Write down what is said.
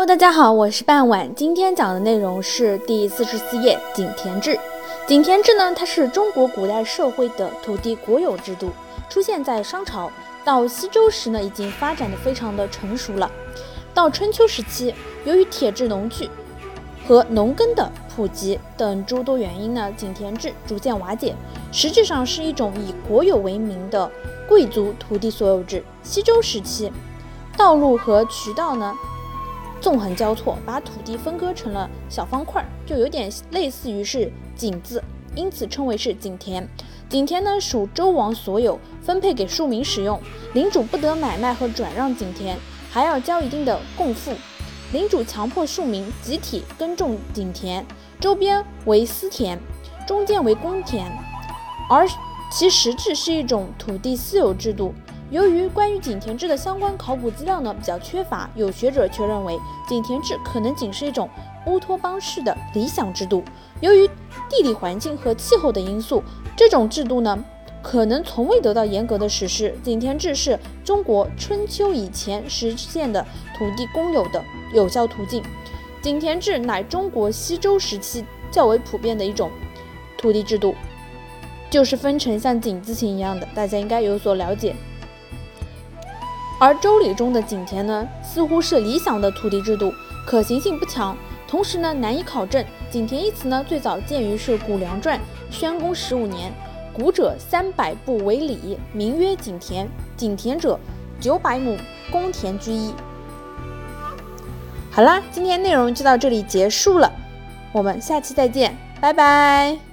Hello，大家好，我是半晚。今天讲的内容是第四十四页井田制。井田制呢，它是中国古代社会的土地国有制度，出现在商朝到西周时呢，已经发展的非常的成熟了。到春秋时期，由于铁制农具和农耕的普及等诸多原因呢，井田制逐渐瓦解，实质上是一种以国有为名的贵族土地所有制。西周时期，道路和渠道呢？纵横交错，把土地分割成了小方块，就有点类似于是井字，因此称为是井田。井田呢属周王所有，分配给庶民使用，领主不得买卖和转让井田，还要交一定的贡赋。领主强迫庶民集体耕种井田，周边为私田，中间为公田，而其实质是一种土地私有制度。由于关于井田制的相关考古资料呢比较缺乏，有学者却认为井田制可能仅是一种乌托邦式的理想制度。由于地理环境和气候的因素，这种制度呢可能从未得到严格的实施。井田制是中国春秋以前实现的土地公有的有效途径。井田制乃中国西周时期较为普遍的一种土地制度，就是分成像井字形一样的，大家应该有所了解。而周礼中的井田呢，似乎是理想的土地制度，可行性不强，同时呢难以考证。井田一词呢，最早见于是《谷梁传》，宣公十五年，谷者三百步为里，名曰井田。井田者，九百亩公田居一。好啦，今天内容就到这里结束了，我们下期再见，拜拜。